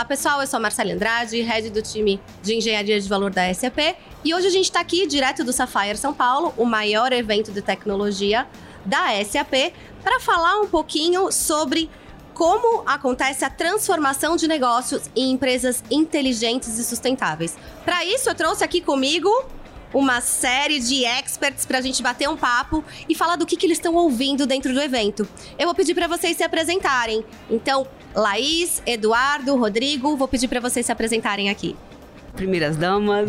Olá pessoal, eu sou a Marcela Andrade, head do time de engenharia de valor da SAP, e hoje a gente está aqui direto do Sapphire São Paulo, o maior evento de tecnologia da SAP, para falar um pouquinho sobre como acontece a transformação de negócios em empresas inteligentes e sustentáveis. Para isso, eu trouxe aqui comigo uma série de experts para a gente bater um papo e falar do que, que eles estão ouvindo dentro do evento. Eu vou pedir para vocês se apresentarem. Então, Laís, Eduardo, Rodrigo, vou pedir para vocês se apresentarem aqui primeiras damas.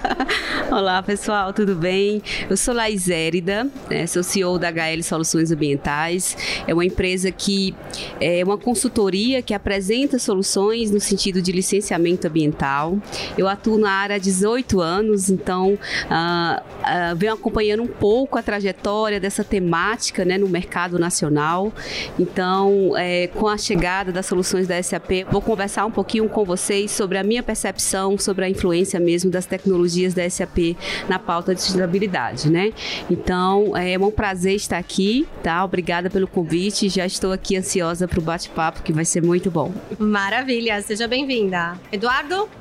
Olá, pessoal, tudo bem? Eu sou Laís Érida, né, sou CEO da HL Soluções Ambientais. É uma empresa que é uma consultoria que apresenta soluções no sentido de licenciamento ambiental. Eu atuo na área há 18 anos, então uh, uh, venho acompanhando um pouco a trajetória dessa temática né, no mercado nacional. Então, é, com a chegada das soluções da SAP, vou conversar um pouquinho com vocês sobre a minha percepção sobre a influência mesmo das tecnologias da SAP na pauta de sustentabilidade, né? Então, é um prazer estar aqui, tá? Obrigada pelo convite. Já estou aqui ansiosa para o bate-papo, que vai ser muito bom. Maravilha, seja bem-vinda. Eduardo?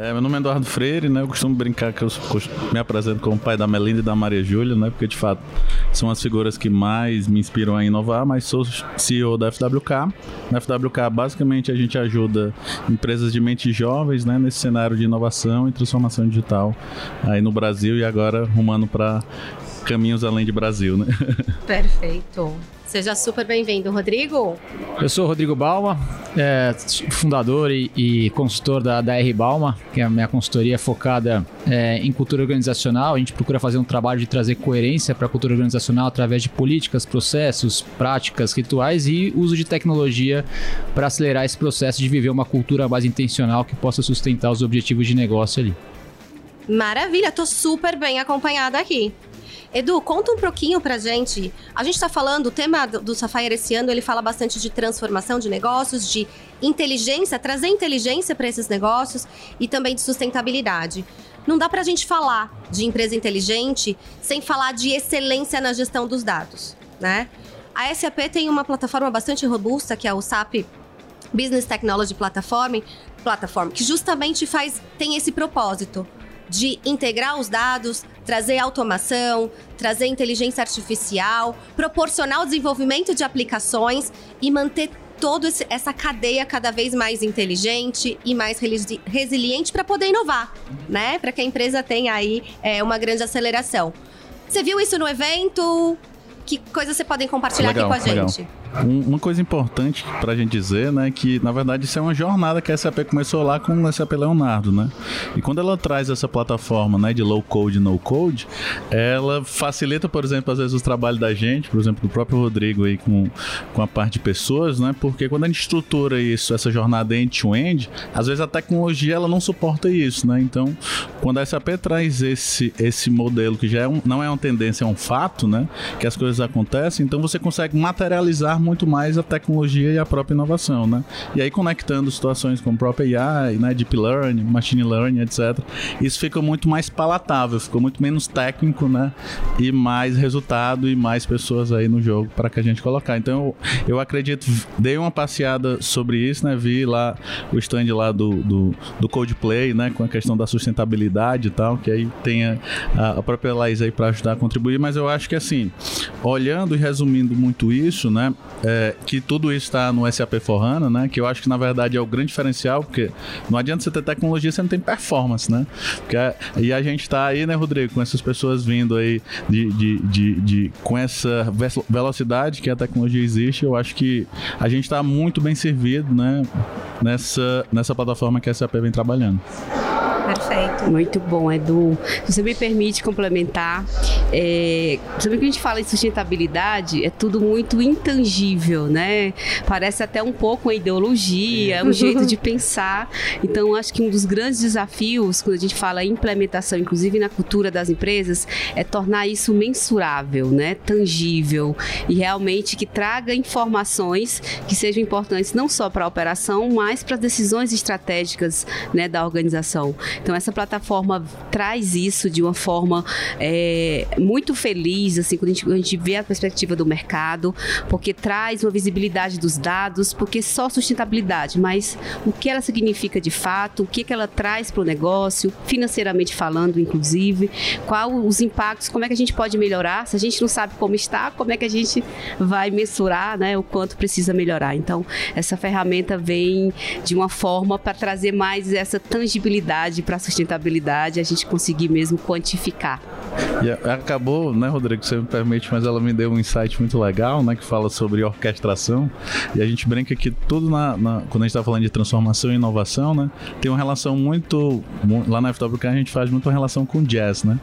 É, meu nome é Eduardo Freire, né? Eu costumo brincar que eu me apresento como pai da Melinda e da Maria Júlia, né? Porque de fato são as figuras que mais me inspiram a inovar, mas sou CEO da FWK. Na FWK, basicamente, a gente ajuda empresas de mentes jovens, né? Nesse cenário de inovação e transformação digital aí no Brasil e agora rumando para caminhos além de Brasil, né? Perfeito. Seja super bem-vindo, Rodrigo. Eu sou o Rodrigo Balma, é, fundador e, e, consultor da, da R Balma, que é a minha consultoria focada é, em cultura organizacional. A gente procura fazer um trabalho de trazer coerência para a cultura organizacional através de políticas, processos, práticas, rituais e uso de tecnologia para acelerar esse processo de viver uma cultura mais intencional que possa sustentar os objetivos de negócio ali. Maravilha, tô super bem acompanhada aqui. Edu, conta um pouquinho pra gente. A gente tá falando, o tema do Sapphire esse ano, ele fala bastante de transformação de negócios, de inteligência, trazer inteligência para esses negócios e também de sustentabilidade. Não dá pra gente falar de empresa inteligente sem falar de excelência na gestão dos dados, né? A SAP tem uma plataforma bastante robusta, que é o SAP Business Technology Platform, Platform que justamente faz tem esse propósito de integrar os dados, trazer automação, trazer inteligência artificial, proporcionar o desenvolvimento de aplicações e manter toda essa cadeia cada vez mais inteligente e mais resiliente para poder inovar, né? Para que a empresa tenha aí é, uma grande aceleração. Você viu isso no evento? Que coisas você podem compartilhar legal, aqui com a legal. Um, uma coisa importante para a gente dizer, né, que na verdade isso é uma jornada que a SAP começou lá com o SAP Leonardo, né? E quando ela traz essa plataforma, né, de low code, no code, ela facilita, por exemplo, às vezes o trabalho da gente, por exemplo, do próprio Rodrigo aí com, com a parte de pessoas, né? Porque quando a gente estrutura isso, essa jornada end-to-end, às vezes a tecnologia ela não suporta isso, né? Então, quando a SAP traz esse esse modelo que já é um, não é uma tendência, é um fato, né, que as coisas acontecem, então você consegue materializar muito mais a tecnologia e a própria inovação, né? E aí conectando situações como própria AI, né, deep learning, machine learning, etc. Isso fica muito mais palatável, ficou muito menos técnico, né? E mais resultado e mais pessoas aí no jogo para que a gente colocar. Então eu, eu acredito, dei uma passeada sobre isso, né? Vi lá o stand lá do, do, do né? Com a questão da sustentabilidade e tal, que aí tem a, a própria Laís aí para ajudar a contribuir, mas eu acho que assim, olhando e resumindo muito isso, né? É, que tudo isso está no SAP Forrana, né? Que eu acho que na verdade é o grande diferencial, porque não adianta você ter tecnologia se não tem performance, né? Porque, e a gente está aí, né, Rodrigo, com essas pessoas vindo aí de, de, de, de, com essa velocidade que a tecnologia existe, eu acho que a gente está muito bem servido, né? Nessa, nessa plataforma que a SAP vem trabalhando. Perfeito. Muito bom, Edu. Se você me permite complementar, é, sobre que a gente fala em sustentabilidade, é tudo muito intangível, né? Parece até um pouco uma ideologia, um jeito de pensar. Então, acho que um dos grandes desafios, quando a gente fala em implementação, inclusive na cultura das empresas, é tornar isso mensurável, né? Tangível e realmente que traga informações que sejam importantes não só para a operação, mas para as decisões estratégicas né, da organização. Então essa plataforma traz isso de uma forma é, muito feliz, assim, quando a gente, a gente vê a perspectiva do mercado, porque traz uma visibilidade dos dados, porque só sustentabilidade, mas o que ela significa de fato, o que, que ela traz para o negócio, financeiramente falando, inclusive, qual os impactos, como é que a gente pode melhorar, se a gente não sabe como está, como é que a gente vai mensurar, né, o quanto precisa melhorar. Então, essa ferramenta vem de uma forma para trazer mais essa tangibilidade para a sustentabilidade, a gente conseguir mesmo quantificar. E acabou, né, Rodrigo, você me permite, mas ela me deu um insight muito legal, né, que fala sobre orquestração. E a gente brinca que tudo na, na quando a gente está falando de transformação e inovação, né, tem uma relação muito lá na FWK a gente faz muito uma relação com o jazz, né?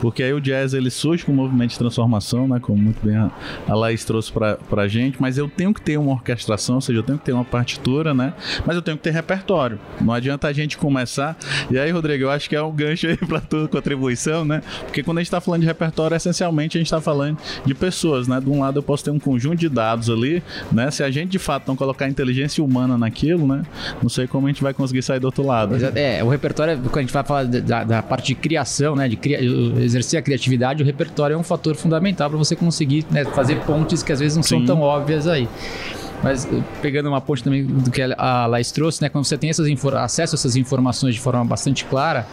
Porque aí o jazz ele surge com um movimento de transformação, né, como muito bem a, a Laís trouxe para a gente, mas eu tenho que ter uma orquestração, ou seja, eu tenho que ter uma partitura, né? Mas eu tenho que ter repertório. Não adianta a gente começar. E aí, Rodrigo, eu acho que é um gancho aí para tua contribuição, né? Porque quando a gente está falando de repertório, essencialmente a gente está falando de pessoas, né? De um lado eu posso ter um conjunto de dados ali, né? Se a gente de fato não colocar inteligência humana naquilo, né? Não sei como a gente vai conseguir sair do outro lado. É, o repertório, quando a gente vai falar da, da parte de criação, né? De cria, exercer a criatividade, o repertório é um fator fundamental para você conseguir né, fazer pontes que às vezes não Sim. são tão óbvias aí. Mas eh, pegando uma ponte também do que a Laís trouxe, né? Quando você tem essas acesso a essas informações de forma bastante clara,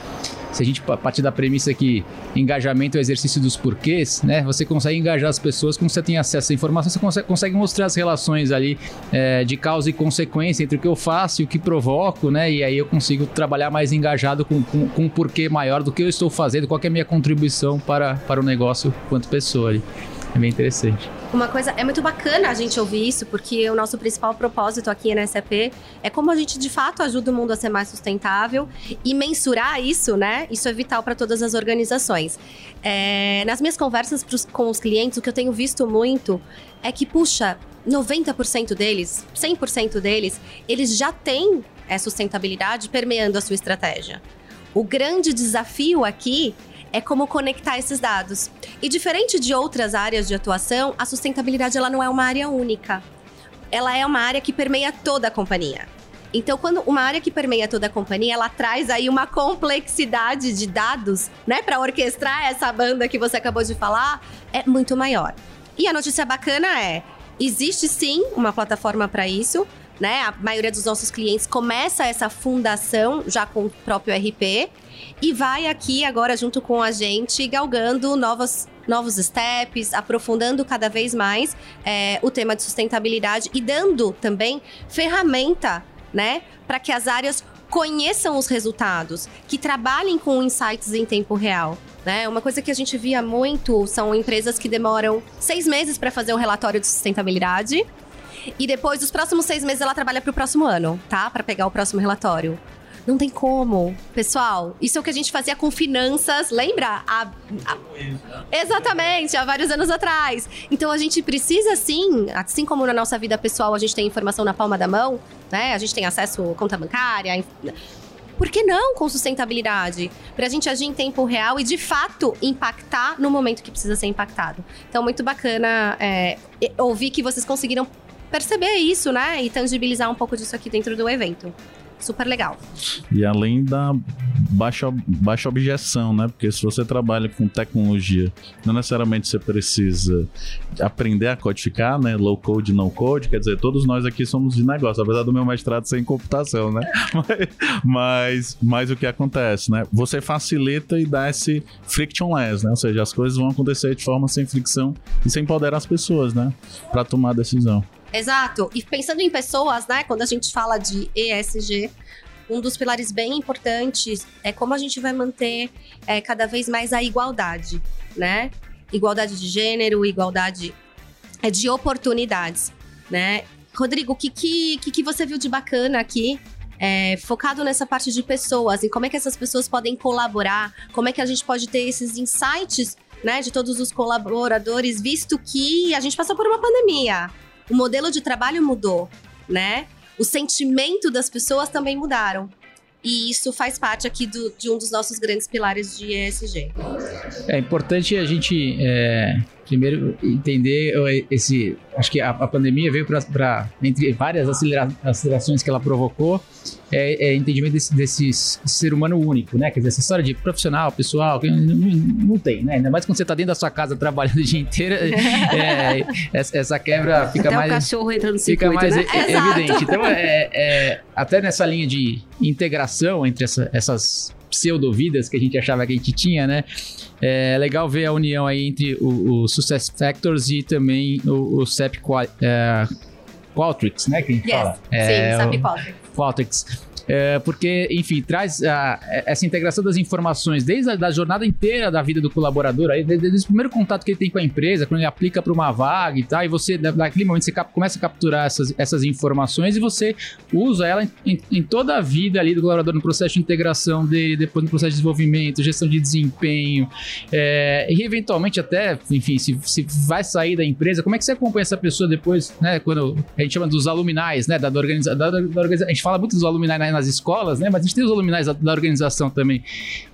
se a gente partir da premissa que engajamento é o exercício dos porquês, né? Você consegue engajar as pessoas quando você tem acesso à informação, você consegue, consegue mostrar as relações ali é, de causa e consequência entre o que eu faço e o que provoco, né? E aí eu consigo trabalhar mais engajado com, com, com um porquê maior do que eu estou fazendo, qual é a minha contribuição para, para o negócio quanto pessoa ali. É bem interessante. Uma coisa, é muito bacana a gente ouvir isso, porque o nosso principal propósito aqui na SAP é como a gente de fato ajuda o mundo a ser mais sustentável e mensurar isso, né? Isso é vital para todas as organizações. É, nas minhas conversas pros, com os clientes, o que eu tenho visto muito é que, puxa, 90% deles, 100% deles, eles já têm é, sustentabilidade permeando a sua estratégia. O grande desafio aqui é como conectar esses dados. E diferente de outras áreas de atuação, a sustentabilidade ela não é uma área única. Ela é uma área que permeia toda a companhia. Então, quando uma área que permeia toda a companhia, ela traz aí uma complexidade de dados, né, para orquestrar essa banda que você acabou de falar, é muito maior. E a notícia bacana é, existe sim uma plataforma para isso, né? A maioria dos nossos clientes começa essa fundação já com o próprio RP e vai aqui agora junto com a gente galgando novas novos steps, aprofundando cada vez mais é, o tema de sustentabilidade e dando também ferramenta, né, para que as áreas conheçam os resultados, que trabalhem com insights em tempo real. Né? Uma coisa que a gente via muito são empresas que demoram seis meses para fazer um relatório de sustentabilidade e depois, dos próximos seis meses, ela trabalha para o próximo ano, tá? Para pegar o próximo relatório. Não tem como. Pessoal, isso é o que a gente fazia com finanças, lembra? Exatamente, há vários anos atrás. Então a gente precisa sim, assim como na nossa vida pessoal a gente tem informação na palma da mão, né? A gente tem acesso à conta bancária. Por que não com sustentabilidade? Para a gente agir em tempo real e, de fato, impactar no momento que precisa ser impactado. Então, muito bacana é, ouvir que vocês conseguiram perceber isso, né? E tangibilizar um pouco disso aqui dentro do evento super legal. E além da baixa, baixa objeção, né? Porque se você trabalha com tecnologia, não necessariamente você precisa aprender a codificar, né? Low code, no code, quer dizer, todos nós aqui somos de negócio, apesar do meu mestrado ser em computação, né? mas, mas, o que acontece, né? Você facilita e dá esse frictionless, né? Ou seja, as coisas vão acontecer de forma sem fricção e sem empoderar as pessoas, né? Para tomar decisão. Exato. E pensando em pessoas, né? Quando a gente fala de ESG, um dos pilares bem importantes é como a gente vai manter é, cada vez mais a igualdade, né? Igualdade de gênero, igualdade é, de oportunidades, né? Rodrigo, o que, que, que você viu de bacana aqui é, focado nessa parte de pessoas e como é que essas pessoas podem colaborar, como é que a gente pode ter esses insights né, de todos os colaboradores, visto que a gente passou por uma pandemia o modelo de trabalho mudou, né? O sentimento das pessoas também mudaram. E isso faz parte aqui do, de um dos nossos grandes pilares de ESG. É importante a gente é, primeiro entender esse. Acho que a, a pandemia veio para, entre várias acelera, acelerações que ela provocou, é, é entendimento desse, desse, ser humano único, né? Quer dizer, essa história de profissional, pessoal, não, não tem, né? Ainda mais quando você está dentro da sua casa trabalhando o dia inteiro, é, essa quebra fica até mais. o cachorro entra no Fica mais né? evidente. Então, é, é, até nessa linha de integração entre essa, essas pseudo-vidas que a gente achava que a gente tinha, né? É legal ver a união aí entre o, o Success Factors e também o, o SAP é, Qualtrics, né? Que a gente yes. fala. É, Sim, SAP Qualtrics. Qualtrics. É, porque, enfim, traz a, essa integração das informações desde a da jornada inteira da vida do colaborador, aí, desde, desde o primeiro contato que ele tem com a empresa, quando ele aplica para uma vaga e tal, e você, naquele momento, você cap, começa a capturar essas, essas informações e você usa ela em, em, toda a vida ali do colaborador, no processo de integração dele, depois no processo de desenvolvimento, gestão de desempenho, é, e eventualmente até, enfim, se, se vai sair da empresa, como é que você acompanha essa pessoa depois, né, quando a gente chama dos aluminais, né, da, da, da, da a gente fala muito dos aluminais na nas escolas, né? Mas a gente tem os aluminais da, da organização também.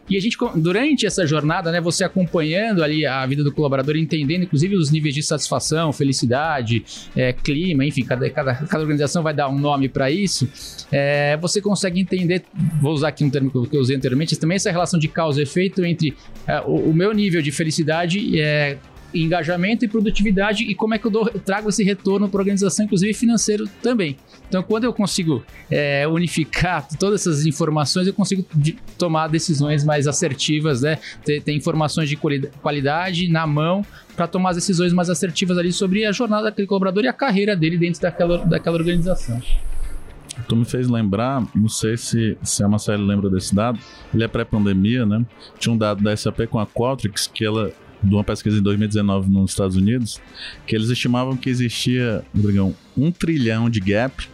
E a gente, durante essa jornada, né, você acompanhando ali a vida do colaborador, entendendo inclusive os níveis de satisfação, felicidade, é, clima, enfim, cada, cada, cada organização vai dar um nome para isso, é, você consegue entender, vou usar aqui um termo que eu usei anteriormente, também essa relação de causa e efeito entre é, o, o, meu nível de felicidade é, engajamento e produtividade e como é que eu, dou, eu trago esse retorno para a organização, inclusive financeiro também. Então, quando eu consigo é, unificar todas essas informações, eu consigo de, tomar decisões mais assertivas, né? Ter, ter informações de qualidade na mão para tomar as decisões mais assertivas ali sobre a jornada daquele colaborador e a carreira dele dentro daquela, daquela organização. Tu me fez lembrar, não sei se, se a Marcela lembra desse dado, ele é pré-pandemia, né? Tinha um dado da SAP com a Qualtrics que ela de uma pesquisa em 2019 nos Estados Unidos, que eles estimavam que existia, Rodrigão, um trilhão de gap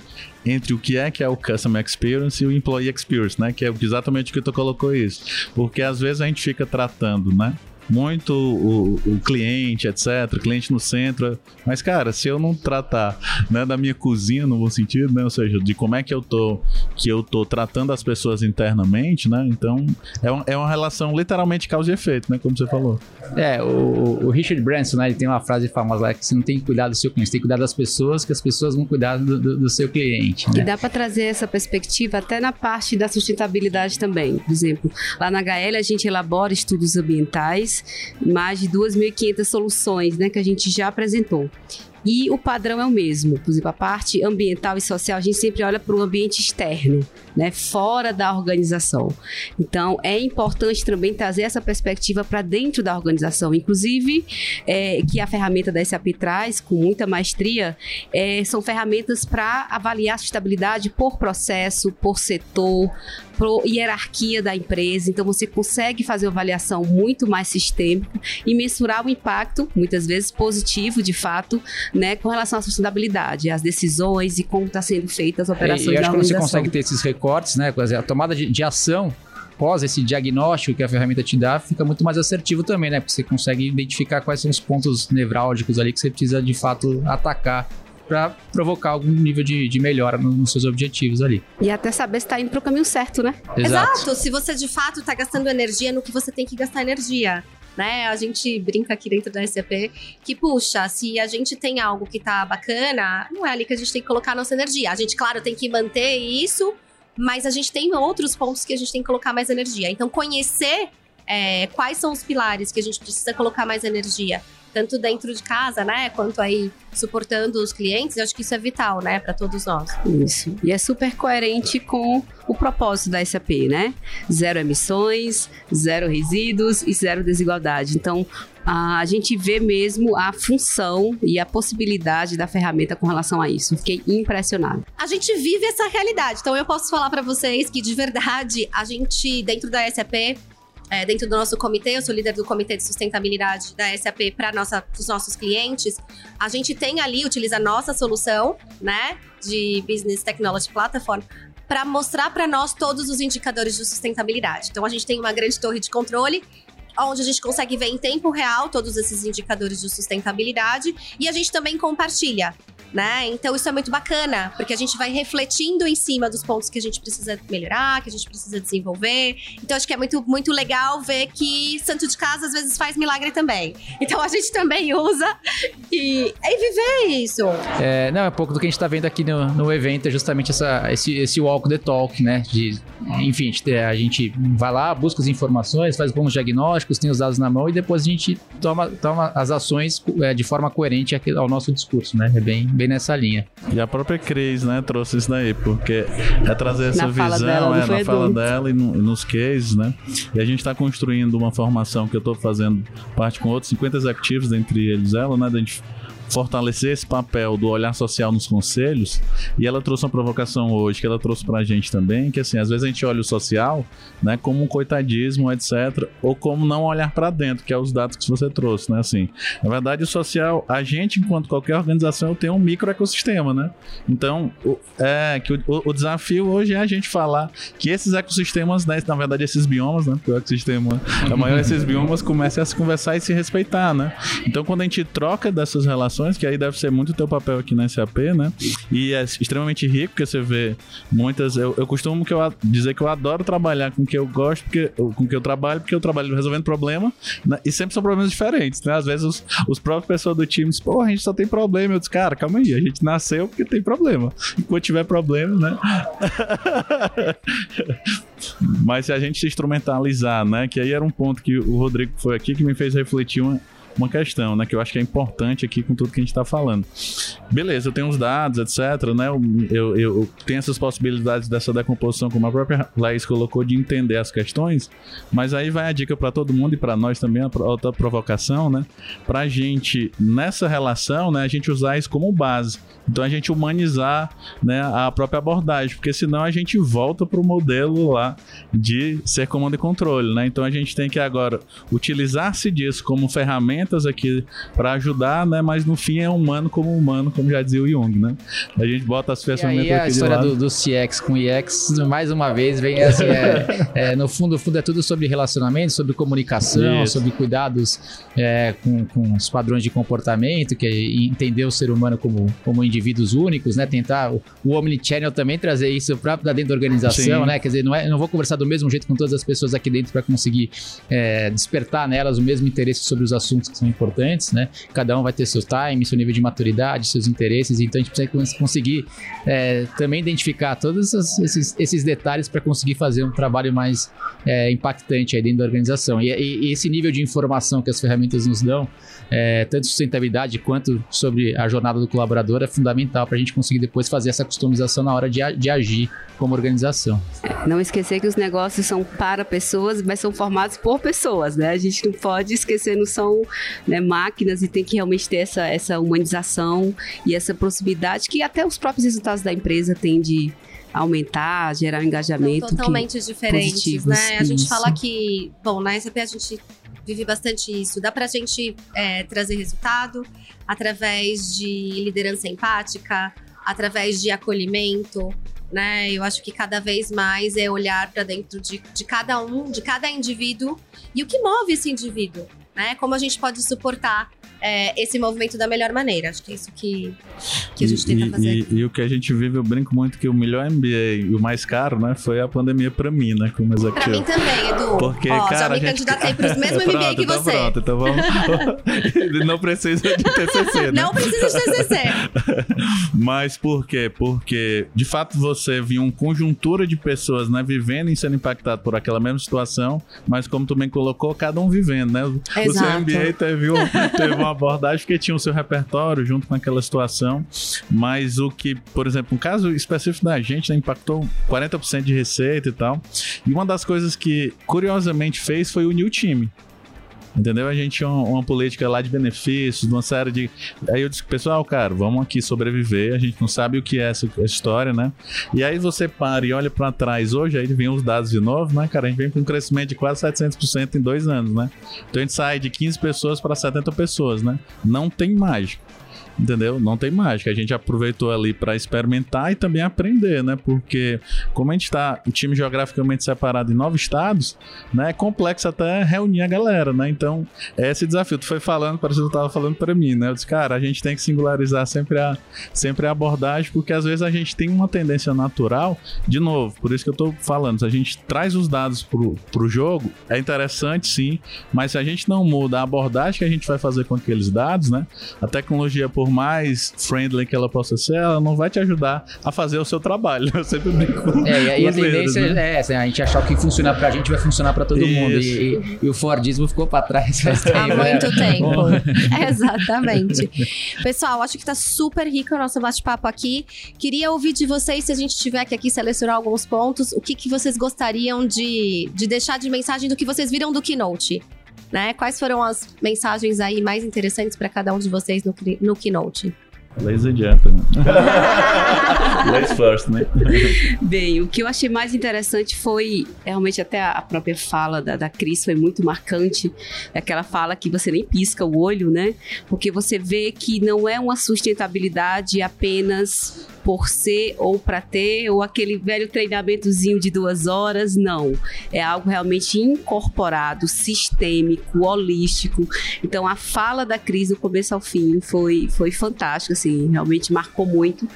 entre o que é que é o Customer Experience e o Employee Experience, né? Que é exatamente o que tu colocou isso. Porque às vezes a gente fica tratando, né? Muito o, o, cliente, etc. Cliente no centro. Mas, cara, se eu não tratar né, da minha cozinha no bom sentido, né? Ou seja, de como é que eu tô, que eu tô tratando as pessoas internamente, né? Então, é, uma, é uma relação literalmente causa e efeito, né? Como você falou. É, o, o Richard Branson, né? Ele tem uma frase famosa lá que você não tem que cuidar do seu cliente, você tem que cuidar das pessoas, que as pessoas vão cuidar do, do, do seu cliente. Né? E dá para trazer essa perspectiva até na parte da sustentabilidade também. Por exemplo, lá na HL a gente elabora estudos ambientais mais de 2.500 soluções né, que a gente já apresentou. E o padrão é o mesmo. Exemplo, a parte ambiental e social, a gente sempre olha para o ambiente externo, né, fora da organização. Então, é importante também trazer essa perspectiva para dentro da organização. Inclusive, é, que a ferramenta da SAP traz, com muita maestria, é, são ferramentas para avaliar a sustentabilidade por processo, por setor, por hierarquia da empresa. Então, você consegue fazer uma avaliação muito mais sistêmica e mensurar o impacto, muitas vezes positivo, de fato, né, com relação à sustentabilidade, as decisões e como está sendo feitas as operações é, e eu acho que você consegue ter esses recortes, né, a tomada de, de ação após esse diagnóstico que a ferramenta te dá, fica muito mais assertivo também, né? Porque você consegue identificar quais são os pontos nevrálgicos ali que você precisa de fato atacar para provocar algum nível de, de melhora nos seus objetivos ali. E até saber se está indo para o caminho certo, né? Exato. Exato. Se você de fato está gastando energia no que você tem que gastar energia. Né? A gente brinca aqui dentro da SAP que, puxa, se a gente tem algo que tá bacana, não é ali que a gente tem que colocar a nossa energia. A gente, claro, tem que manter isso, mas a gente tem outros pontos que a gente tem que colocar mais energia. Então, conhecer é, quais são os pilares que a gente precisa colocar mais energia tanto dentro de casa, né, quanto aí suportando os clientes, eu acho que isso é vital, né, para todos nós. Isso. E é super coerente com o propósito da SAP, né? Zero emissões, zero resíduos e zero desigualdade. Então, a gente vê mesmo a função e a possibilidade da ferramenta com relação a isso. Fiquei impressionada. A gente vive essa realidade. Então eu posso falar para vocês que de verdade a gente dentro da SAP é, dentro do nosso comitê, eu sou líder do comitê de sustentabilidade da SAP para os nossos clientes. A gente tem ali, utiliza a nossa solução, né, de Business Technology Platform, para mostrar para nós todos os indicadores de sustentabilidade. Então, a gente tem uma grande torre de controle onde a gente consegue ver em tempo real todos esses indicadores de sustentabilidade e a gente também compartilha né? Então isso é muito bacana, porque a gente vai refletindo em cima dos pontos que a gente precisa melhorar, que a gente precisa desenvolver. Então acho que é muito, muito legal ver que santo de casa às vezes faz milagre também. Então a gente também usa e, e viver isso. É, não, é pouco do que a gente está vendo aqui no, no evento, é justamente essa, esse, esse walk the talk, né? De, enfim, a gente, vai lá, busca as informações, faz bons diagnósticos, tem os dados na mão e depois a gente toma, toma as ações é, de forma coerente ao nosso discurso, né? É bem, bem nessa linha. E a própria Cris, né, trouxe isso daí, porque é trazer essa na visão dela, é, na fala dela e, no, e, nos cases, né? E a gente está construindo uma formação que eu estou fazendo parte com outros 50 executivos, dentre eles ela, né? Da gente fortalecer esse papel do olhar social nos conselhos. E ela trouxe uma provocação hoje que ela trouxe pra gente também, que assim, às vezes a gente olha o social, né, como um coitadismo, etc, ou como não olhar para dentro, que é os dados que você trouxe, né, assim. Na verdade, o social, a gente enquanto qualquer organização tem um micro ecossistema, né? Então, o, é que o, o, desafio hoje é a gente falar que esses ecossistemas, né, na verdade esses biomas, né, porque o ecossistema, a maior desses biomas comecem a se conversar e se respeitar, né? Então, quando a gente troca dessas relações que aí deve ser muito o teu papel aqui na SAP, né? E é extremamente rico, porque você vê muitas. Eu, eu costumo que eu, dizer que eu adoro trabalhar com o que eu gosto, porque, com o que eu trabalho, porque eu trabalho resolvendo problema, né? e sempre são problemas diferentes, né? Às vezes os, os próprios pessoas do time dizem, pô, a gente só tem problema. Eu disse, cara, calma aí, a gente nasceu porque tem problema. Enquanto tiver problema, né? Mas se a gente se instrumentalizar, né? Que aí era um ponto que o Rodrigo foi aqui que me fez refletir uma uma questão, né? Que eu acho que é importante aqui com tudo que a gente está falando. Beleza, eu tenho os dados, etc, né? Eu, eu, eu, tenho essas possibilidades dessa decomposição, como a própria Laís colocou, de entender as questões, mas aí vai a dica para todo mundo e para nós também, a outra provocação, né? Para a gente, nessa relação, né? A gente usar isso como base. Então a gente humanizar né, a própria abordagem, porque senão a gente volta para o modelo lá de ser comando e controle, né? Então a gente tem que agora utilizar-se disso como ferramentas aqui para ajudar, né? Mas no fim é humano como humano, como já dizia o Jung, né? A gente bota as ferramentas e aí, a história do, do, CX com EX, mais uma vez, vem assim, é, é, no fundo, no fundo é tudo sobre relacionamento, sobre comunicação, Isso. sobre cuidados é, com, com os padrões de comportamento, que é entender o ser humano como, como indivíduo indivíduos únicos, né? Tentar o, o Omnichannel também trazer isso para dentro da organização, Sim. né? Quer dizer, não, é, não vou conversar do mesmo jeito com todas as pessoas aqui dentro para conseguir é, despertar nelas o mesmo interesse sobre os assuntos que são importantes, né? Cada um vai ter seu time, seu nível de maturidade, seus interesses, então a gente precisa conseguir é, também identificar todos esses, esses detalhes para conseguir fazer um trabalho mais é, impactante aí dentro da organização. E, e, esse nível de informação que as ferramentas nos dão, é, tanto sustentabilidade quanto sobre a jornada do colaborador, é fundamental para a gente conseguir depois fazer essa customização na hora de, de agir como organização. Não esquecer que os negócios são para pessoas, mas são formados por pessoas, né? A gente não pode esquecer, não são né, máquinas e tem que realmente ter essa, essa humanização e essa proximidade que até os próprios resultados da empresa têm de aumentar, gerar um engajamento. São totalmente diferentes, né? A gente fala que, bom, na SAP a gente vive bastante isso. Dá pra gente é, trazer resultado através de liderança empática, através de acolhimento, né? Eu acho que cada vez mais é olhar para dentro de, de cada um, de cada indivíduo e o que move esse indivíduo, né? Como a gente pode suportar é, esse movimento da melhor maneira. Acho que é isso que, que a gente e, tenta fazer. E, e, o que a gente vive, eu brinco muito que o melhor MBA e o mais caro, né, foi a pandemia pra mim, né, como executivo. Pra mim também, Edu. Porque, Ó, cara, já me gente... candidatei pros mesmos pronto, MBA que tá você. Pronto, então vamos... Não precisa de TCC, né? Não precisa de TCC. Mas por quê? Porque, de fato, você viu uma conjuntura de pessoas, né, vivendo e sendo impactado por aquela mesma situação, mas como tu bem colocou, cada um vivendo, né? Exato. O seu MBA teve, um, teve uma abordagem porque tinha o seu repertório junto com aquela situação, mas o que, por exemplo, um caso específico da gente, né, impactou 40% de receita e tal. E uma das coisas que curiosamente fez foi unir o time. Entendeu? A gente tinha uma, uma, política lá de benefícios, uma série de. Aí eu disse, pessoal, cara, vamos aqui sobreviver. A gente não sabe o que é essa história, né? E aí você para e olha para trás hoje, aí vem os dados de novo, né, cara? A gente vem com um crescimento de quase 700% em dois anos, né? Então a gente sai de 15 pessoas para 70 pessoas, né? Não tem mágico. Entendeu? Não tem mágica. A gente aproveitou ali para experimentar e também aprender, né? Porque como a gente está o time geograficamente separado em nove estados, né? É complexo até reunir a galera, né? Então, é esse desafio. Tu foi falando, parece que tu tava falando para mim, né? Eu disse, cara, a gente tem que singularizar sempre a, sempre a abordagem, porque às vezes a gente tem uma tendência natural, de novo, por isso que eu tô falando, se a gente traz os dados pro, pro jogo, é interessante sim, mas se a gente não muda a abordagem que a gente vai fazer com aqueles dados, né? A tecnologia, por mais friendly que ela possa ser, ela não vai te ajudar a fazer o seu trabalho. Eu sempre brinco. É, e a, tendência né? é essa, a gente achar que funciona pra gente vai funcionar pra todo Isso. mundo. E, e, e, o Fordismo ficou pra trás faz tempo. Há né? muito tempo. Exatamente. Pessoal, acho que tá super rico o nosso bate-papo aqui. Queria ouvir de vocês, se a gente tiver que aqui selecionar alguns pontos, o que, que vocês gostariam de, de deixar de mensagem do que vocês viram do Keynote? Né? Quais foram as mensagens aí mais interessantes para cada um de vocês no, no Keynote? Ladies and gentlemen. Ladies first, né? Bem, o que eu achei mais interessante foi realmente até a própria fala da, da Cris foi muito marcante. Aquela fala que você nem pisca o olho, né? Porque você vê que não é uma sustentabilidade apenas por ser ou para ter, ou aquele velho treinamentozinho de duas horas, não. É algo realmente incorporado, sistêmico, holístico. Então a fala da Cris do começo ao fim foi, foi fantástica, assim, realmente marcou muito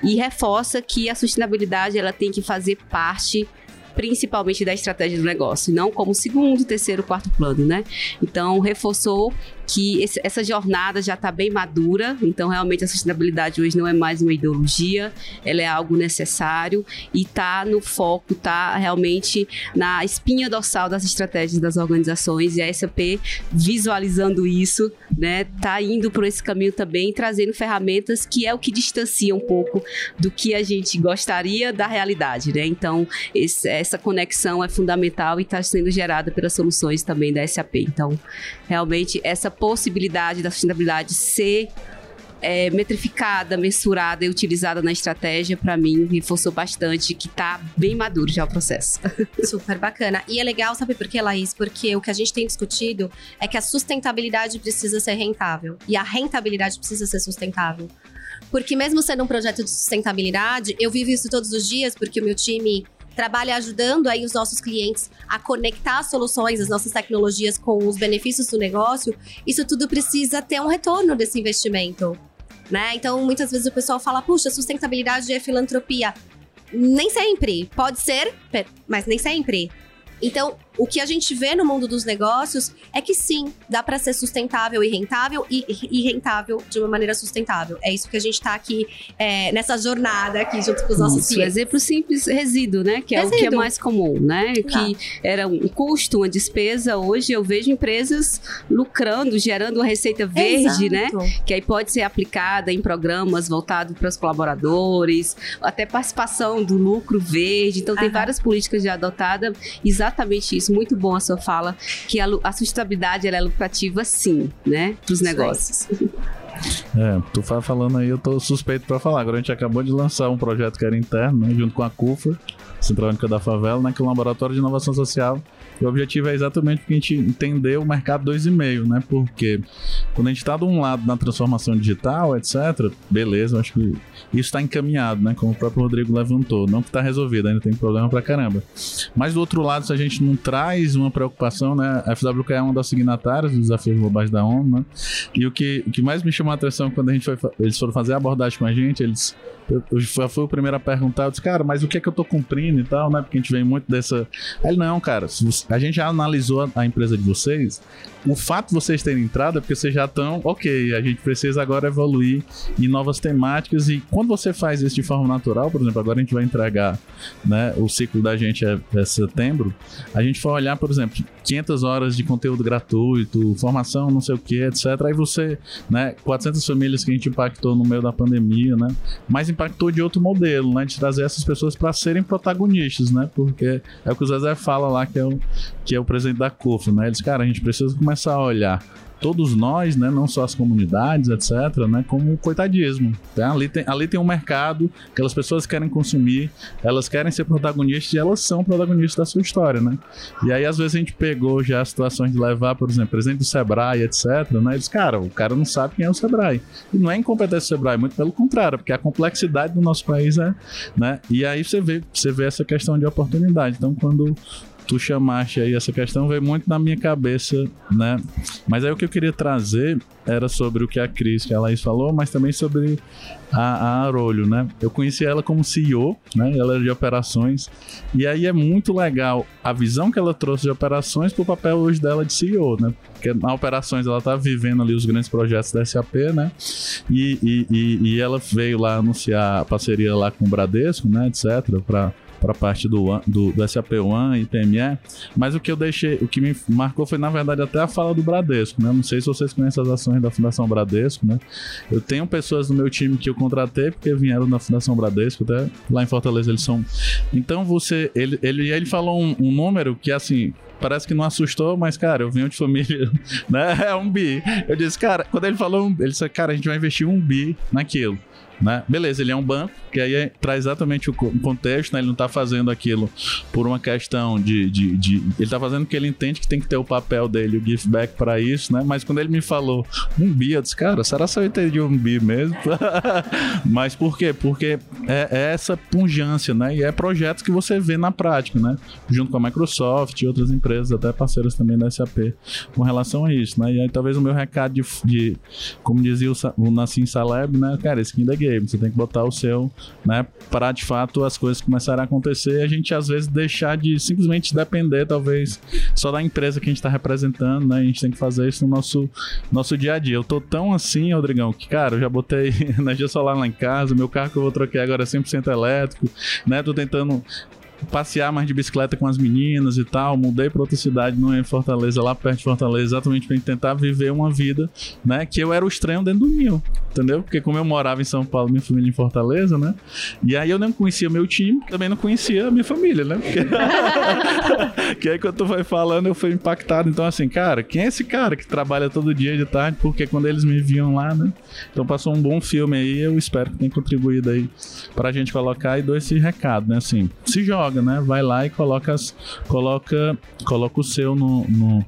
e reforça que a sustentabilidade ela tem que fazer parte principalmente da estratégia do negócio, não como segundo, terceiro, quarto plano, né? Então, reforçou que esse, essa jornada já está bem madura, então realmente a sustentabilidade hoje não é mais uma ideologia, ela é algo necessário e está no foco, está realmente na espinha dorsal das estratégias das organizações e a SAP visualizando isso, né, tá indo por esse caminho também, trazendo ferramentas que é o que distancia um pouco do que a gente gostaria da realidade, né? Então esse, essa conexão é fundamental e está sendo gerada pelas soluções também da SAP. Então realmente essa possibilidade da sustentabilidade ser é, metrificada, mensurada e utilizada na estratégia, para mim, reforçou bastante que tá bem maduro já o processo. Super bacana. E é legal, sabe por quê, Laís? Porque o que a gente tem discutido é que a sustentabilidade precisa ser rentável. E a rentabilidade precisa ser sustentável. Porque mesmo sendo um projeto de sustentabilidade, eu vivo isso todos os dias, porque o meu time trabalha ajudando aí os nossos clientes a conectar soluções, as nossas tecnologias com os benefícios do negócio, isso tudo precisa ter um retorno desse investimento. Né? Então, muitas vezes o pessoal fala, puxa, sustentabilidade é filantropia. Nem sempre. Pode ser, mas nem sempre. Então, o que a gente vê no mundo dos negócios é que sim, dá para ser sustentável e rentável e, e, rentável de uma maneira sustentável. É isso que a gente está aqui é, nessa jornada aqui junto com os nossos isso, clientes. Exemplo simples, resíduo, né? Que é resíduo. o que é mais comum, né? Que era um custo, uma despesa. Hoje eu vejo empresas lucrando, gerando uma receita verde, né? Exato. né? Que aí pode ser aplicada em programas voltados para os colaboradores, até participação do lucro verde. Então, tem várias políticas já adotadas exatamente isso. Muito bom a sua fala, que a, a sustentabilidade é lucrativa sim, né? Para os negócios. É, tu vai falando aí, eu tô suspeito para falar. Agora a gente acabou de lançar um projeto que era interno, né, junto com a CUFA, Central Única da Favela, né, que é um laboratório de inovação social e o objetivo é exatamente a gente entender o mercado 2,5, né? Porque quando a gente está de um lado na transformação digital, etc., beleza, acho que isso está encaminhado, né? Como o próprio Rodrigo levantou. Não que está resolvido, ainda tem problema pra caramba. Mas do outro lado, se a gente não traz uma preocupação, né? A FWK é uma das signatárias dos desafios globais da ONU, né? E o que, o que mais me chamou a atenção quando a gente foi, eles foram fazer a abordagem com a gente, eles eu, eu fui o primeiro a perguntar, eu disse, cara, mas o que é que eu tô cumprindo e tal, né? Porque a gente vem muito dessa. Ele, não, cara, a gente já analisou a, a empresa de vocês, o fato de vocês terem entrado é porque vocês já estão, ok, a gente precisa agora evoluir em novas temáticas e quando você faz isso de forma natural, por exemplo, agora a gente vai entregar, né, o ciclo da gente é, é setembro, a gente for olhar, por exemplo, 500 horas de conteúdo gratuito, formação, não sei o que, etc, aí você, né, 400 famílias que a gente impactou no meio da pandemia, né, mas impactou de outro modelo, né, de trazer essas pessoas para serem protagonistas, né, porque é o que o Zezé fala lá, que é o, que é o presidente da CUF, né, eles, cara, a gente precisa começar a olhar todos nós, né, não só as comunidades, etc., né, como coitadismo. Tá? Ali, tem, ali tem um mercado, aquelas pessoas querem consumir, elas querem ser protagonistas e elas são protagonistas da sua história, né? E aí, às vezes, a gente pegou já situações de levar, por exemplo, presidente do Sebrae, etc., né? Eles, cara, o cara não sabe quem é o Sebrae. E não é incompetência do Sebrae, muito pelo contrário, porque a complexidade do nosso país é, né? E aí você vê, você vê essa questão de oportunidade. Então, quando tu chamaste aí essa questão veio muito na minha cabeça, né? Mas aí o que eu queria trazer era sobre o que a Cris, que a Laís falou, mas também sobre a, a Arolho, né? Eu conheci ela como CEO, né? Ela era de operações. E aí é muito legal a visão que ela trouxe de operações pro papel hoje dela de CEO, né? Porque na operações ela tá vivendo ali os grandes projetos da SAP, né? E, e, e, e ela veio lá anunciar a parceria lá com o Bradesco, né? Etc. para para a parte do, do, do SAP One e PME. Mas o que eu deixei, o que me marcou foi, na verdade, até a fala do Bradesco, né? Não sei se vocês conhecem as ações da Fundação Bradesco, né? Eu tenho pessoas no meu time que eu contratei porque vieram da Fundação Bradesco, até lá em Fortaleza eles são. Então você. Ele, ele, ele falou um, um número que, assim, parece que não assustou, mas, cara, eu venho de família, né? É um bi. Eu disse, cara, quando ele falou, ele disse, cara, a gente vai investir um bi naquilo. Né? Beleza, ele é um banco, que aí é, traz exatamente o contexto, né? Ele não está fazendo aquilo por uma questão de, de, de, Ele está fazendo porque ele entende que tem que ter o papel dele, o give back para isso, né? Mas quando ele me falou um bi, eu disse, cara, será que eu entendi um bi mesmo? Mas por quê? Porque é, é, essa pungência, né? E é projetos que você vê na prática, né? Junto com a Microsoft e outras empresas, até parceiras também da SAP, com relação a isso, né? E aí talvez o meu recado de, de como dizia o, o Nassim Saleb, né? Cara, skin da game Você tem que botar o seu, né? Para de fato as coisas começarem a acontecer a gente às vezes deixar de simplesmente depender, talvez, só da empresa que a gente está representando, né? A gente tem que fazer isso no nosso, nosso dia a dia. Eu tô tão assim, Rodrigão, que, cara, eu já botei energia solar lá em casa, meu carro que eu vou trocar agora é 100% elétrico, né? Tô tentando passear mais de bicicleta com as meninas e tal. Mudei para outra cidade, não é Fortaleza, lá perto de Fortaleza, exatamente para tentar viver uma vida, né? Que eu era o estranho dentro do Ninho, entendeu? Porque como eu morava em São Paulo, minha família em Fortaleza, né? E aí eu não conhecia meu time, também não conhecia a minha família, né? Porque... que aí quando tu vai falando, eu fui impactado. Então, assim, cara, quem é esse cara que trabalha todo dia de tarde? Porque quando eles me viam lá, né? Então passou um bom filme aí, eu espero que tenha contribuído aí pra gente colocar e dou esse recado, né? Assim, se joga joga, né? Vai lá e coloca, coloca, coloca o seu no, no,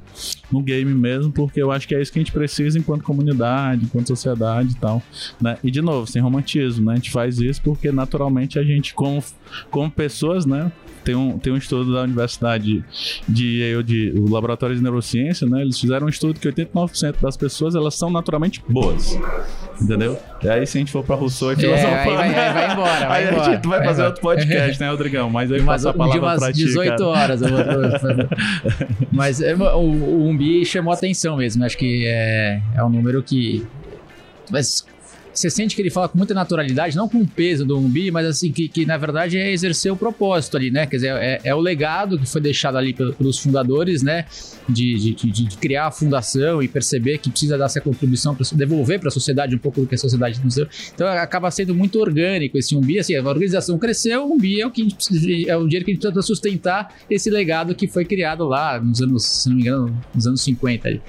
no, game mesmo, porque eu acho que é isso que a gente precisa enquanto comunidade, enquanto sociedade e tal, né? E de novo, sem romantismo, né? A gente faz isso porque naturalmente a gente, como, como pessoas, né? Tem um, tem um estudo da Universidade de Yale, de, o Laboratório de Neurociência, né? Eles fizeram um estudo que 89% das pessoas, elas são naturalmente boas. Entendeu? E aí, se a gente for pra Rousseau e filosofar... É, aí vai, aí vai embora, vai aí embora. a gente vai, vai fazer embora. outro podcast, né, Rodrigão? Mas aí passa a palavra de umas pra ti, 18 cara. horas. Eu vou... Mas é, o, o Umbi chamou atenção mesmo. Acho que é, é um número que... Mas você sente que ele fala com muita naturalidade, não com o peso do Umbi, mas assim, que, que na verdade é exercer o propósito ali, né? Quer dizer, é, é o legado que foi deixado ali pelos fundadores, né? De, de, de, criar a fundação e perceber que precisa dar essa contribuição para devolver para a sociedade um pouco do que a sociedade nos deu. Então acaba sendo muito orgânico esse Umbi, assim, a organização cresceu, o Umbi é o que precisa, é o dinheiro que a gente precisa sustentar esse legado que foi criado lá nos anos, se não me engano, nos anos 50 ali.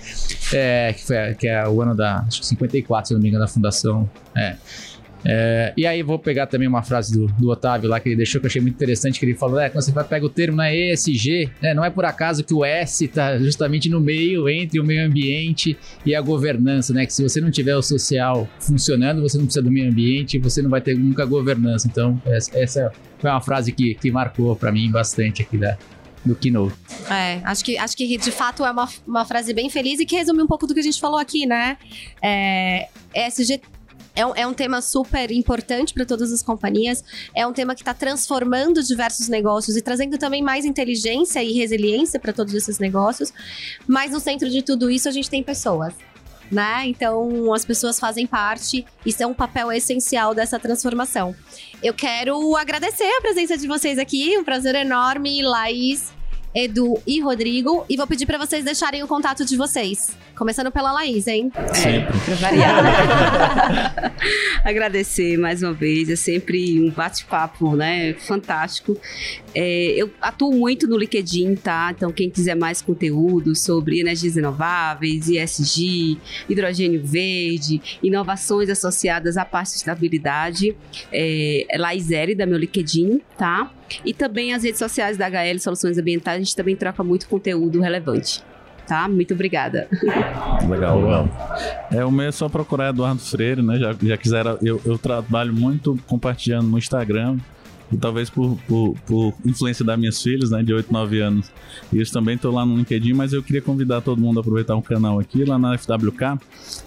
É, que, foi, que é o ano da, acho que 54, se não me engano, da fundação é. É, e aí vou pegar também uma frase do, do, Otávio lá que ele deixou que eu achei muito interessante, que ele falou, é, quando você vai pegar o termo na né, ESG, né, não é por acaso que o S está justamente no meio entre o meio ambiente e a governança, né? Que se você não tiver o social funcionando, você não precisa do meio ambiente, você não vai ter nunca governança. Então, essa, essa foi uma frase que, que marcou para mim bastante aqui da, do Keynote. É, acho que, acho que de fato é uma, uma frase bem feliz e que resume um pouco do que a gente falou aqui, né? É, ESG é um, é um tema super importante para todas as companhias. É um tema que está transformando diversos negócios e trazendo também mais inteligência e resiliência para todos esses negócios. Mas no centro de tudo isso, a gente tem pessoas. Né? Então, as pessoas fazem parte, isso é um papel essencial dessa transformação. Eu quero agradecer a presença de vocês aqui, um prazer enorme, Laís, Edu e Rodrigo, e vou pedir para vocês deixarem o contato de vocês. Começando pela Laís, hein? Sempre. Pra variar. Agradecer mais uma vez, é sempre um bate-papo, né? Fantástico. É, eu atuo muito no LinkedIn, tá? Então, quem quiser mais conteúdo sobre energias renováveis, ESG, hidrogênio verde, inovações associadas à parte de estabilidade, é, é Laizere, da meu LinkedIn, tá? E também as redes sociais da HL Soluções Ambientais, a gente também troca muito conteúdo relevante. Tá? Muito obrigada. Legal, legal. É, o meu é só procurar Eduardo Freire, né? Já, já quiser, eu, eu trabalho muito compartilhando no Instagram, e talvez por, por, por, influência das minhas filhas, né, de 8, 9 anos. E eu também estou lá no LinkedIn, mas eu queria convidar todo mundo a aproveitar um canal aqui, lá na FWK.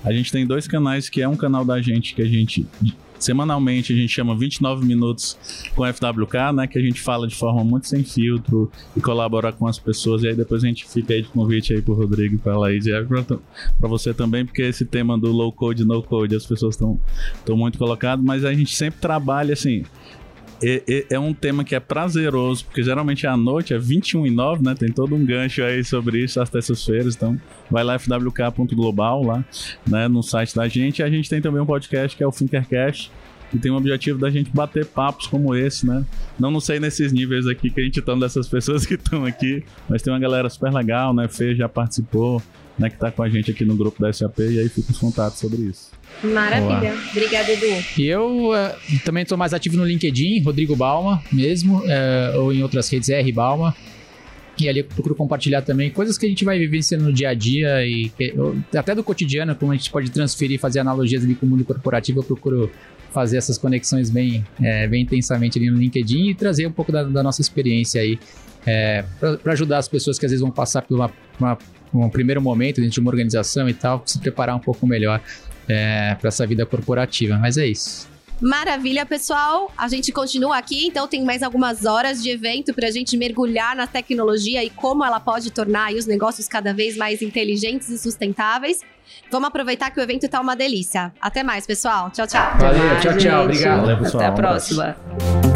A gente tem dois canais, que é um canal da gente que a gente semanalmente a gente chama 29 minutos com FWK, né, que a gente fala de forma muito sem filtro e colabora com as pessoas. E aí depois a gente fica aí de convite aí pro Rodrigo pra Laís e para você também, porque esse tema do low code no code as pessoas estão muito colocadas, mas a gente sempre trabalha assim, é, é, é, um tema que é prazeroso, porque geralmente é à noite, é 21 e 9, né? Tem todo um gancho aí sobre isso às terças-feiras. Então, vai lá fwk.global lá, né? No site da gente. E a gente tem também um podcast que é o Thinkercast, que tem o objetivo da gente bater papos como esse, né? Não, não sei nesses níveis aqui que a gente tá dessas pessoas que estão aqui, mas tem uma galera super legal, né? Fê já participou, né? Que tá com a gente aqui no grupo da SAP e aí fica os contatos sobre isso. Maravilha. Obrigada, Edu. E eu uh, também estou mais ativo no LinkedIn, Rodrigo Balma mesmo, uh, ou em outras redes, R Balma. E ali eu procuro compartilhar também coisas que a gente vai vivenciando no dia a dia e até do cotidiano, como a gente pode transferir, fazer analogias ali com o mundo corporativo, eu procuro fazer essas conexões bem, é, bem intensamente ali no LinkedIn e trazer um pouco da, da nossa experiência aí é, para ajudar as pessoas que às vezes vão passar por uma, uma, um primeiro momento dentro de uma organização e tal, se preparar um pouco melhor é, para essa vida corporativa. Mas é isso. Maravilha, pessoal. A gente continua aqui, então tem mais algumas horas de evento para a gente mergulhar na tecnologia e como ela pode tornar os negócios cada vez mais inteligentes e sustentáveis. Vamos aproveitar que o evento está uma delícia. Até mais, pessoal. Tchau, tchau. Valeu, tchau, tchau. Obrigado. Valeu, pessoal. Até a próxima.